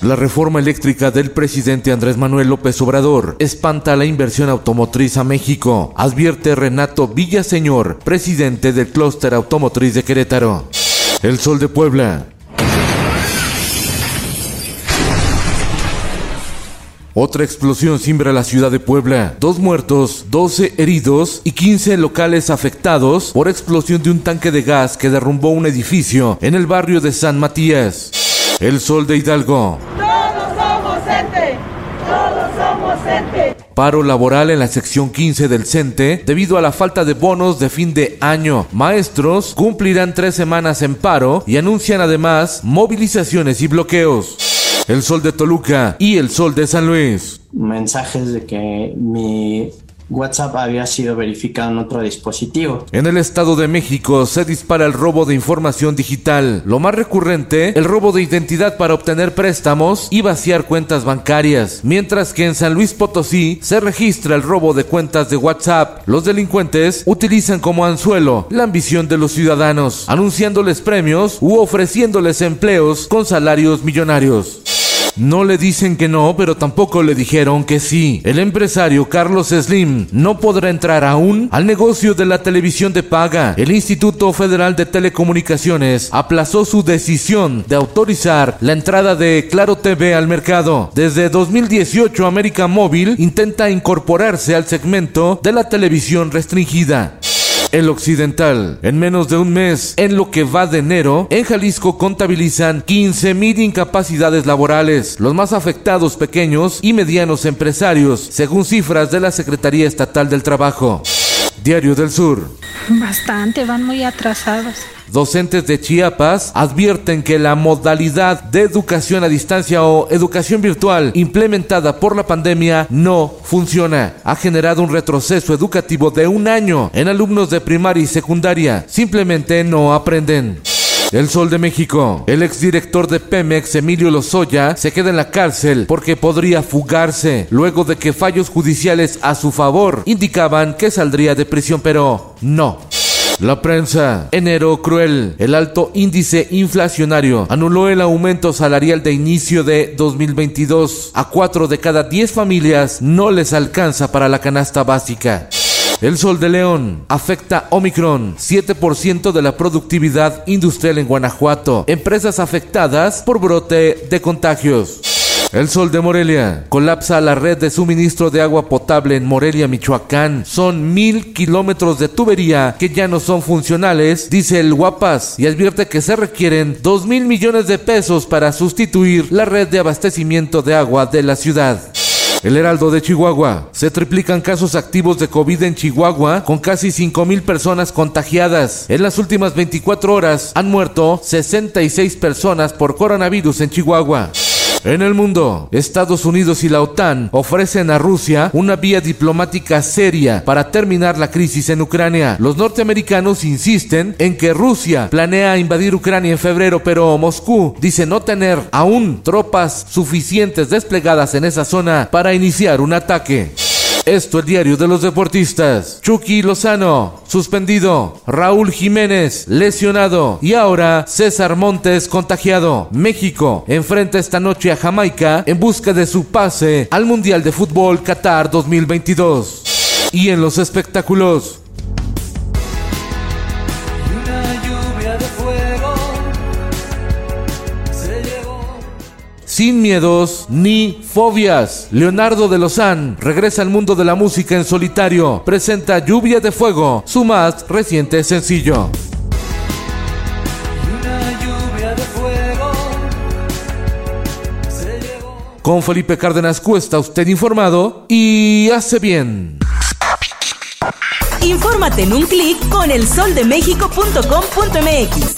La reforma eléctrica del presidente Andrés Manuel López Obrador espanta la inversión automotriz a México, advierte Renato Villaseñor, presidente del clúster automotriz de Querétaro. El Sol de Puebla. Otra explosión simbra la ciudad de Puebla. Dos muertos, 12 heridos y 15 locales afectados por explosión de un tanque de gas que derrumbó un edificio en el barrio de San Matías. El Sol de Hidalgo. Todos somos CENTE. Todos somos CENTE. Paro laboral en la sección 15 del CENTE debido a la falta de bonos de fin de año. Maestros cumplirán tres semanas en paro y anuncian además movilizaciones y bloqueos. El Sol de Toluca y el Sol de San Luis. Mensajes de que mi WhatsApp había sido verificado en otro dispositivo. En el Estado de México se dispara el robo de información digital. Lo más recurrente, el robo de identidad para obtener préstamos y vaciar cuentas bancarias. Mientras que en San Luis Potosí se registra el robo de cuentas de WhatsApp. Los delincuentes utilizan como anzuelo la ambición de los ciudadanos, anunciándoles premios u ofreciéndoles empleos con salarios millonarios. No le dicen que no, pero tampoco le dijeron que sí. El empresario Carlos Slim no podrá entrar aún al negocio de la televisión de paga. El Instituto Federal de Telecomunicaciones aplazó su decisión de autorizar la entrada de Claro TV al mercado. Desde 2018, América Móvil intenta incorporarse al segmento de la televisión restringida. El Occidental. En menos de un mes, en lo que va de enero, en Jalisco contabilizan 15.000 incapacidades laborales, los más afectados pequeños y medianos empresarios, según cifras de la Secretaría Estatal del Trabajo. Diario del Sur. Bastante, van muy atrasados. Docentes de Chiapas advierten que la modalidad de educación a distancia o educación virtual implementada por la pandemia no funciona. Ha generado un retroceso educativo de un año en alumnos de primaria y secundaria. Simplemente no aprenden. El Sol de México. El exdirector de Pemex, Emilio Lozoya, se queda en la cárcel porque podría fugarse luego de que fallos judiciales a su favor indicaban que saldría de prisión, pero no. La prensa. Enero cruel. El alto índice inflacionario anuló el aumento salarial de inicio de 2022. A cuatro de cada diez familias no les alcanza para la canasta básica. El Sol de León afecta Omicron, 7% de la productividad industrial en Guanajuato, empresas afectadas por brote de contagios. El Sol de Morelia colapsa la red de suministro de agua potable en Morelia, Michoacán. Son mil kilómetros de tubería que ya no son funcionales, dice el Guapas, y advierte que se requieren dos mil millones de pesos para sustituir la red de abastecimiento de agua de la ciudad. El Heraldo de Chihuahua. Se triplican casos activos de COVID en Chihuahua con casi 5 mil personas contagiadas. En las últimas 24 horas han muerto 66 personas por coronavirus en Chihuahua. En el mundo, Estados Unidos y la OTAN ofrecen a Rusia una vía diplomática seria para terminar la crisis en Ucrania. Los norteamericanos insisten en que Rusia planea invadir Ucrania en febrero, pero Moscú dice no tener aún tropas suficientes desplegadas en esa zona para iniciar un ataque. Esto el diario de los deportistas. Chucky Lozano, suspendido. Raúl Jiménez, lesionado. Y ahora César Montes, contagiado. México enfrenta esta noche a Jamaica en busca de su pase al Mundial de Fútbol Qatar 2022. Y en los espectáculos, sin miedos ni fobias. Leonardo de Lozán regresa al mundo de la música en solitario. Presenta Lluvia de Fuego, su más reciente sencillo. Con Felipe Cárdenas Cuesta, usted informado y hace bien. Infórmate en un clic con elsoldemexico.com.mx.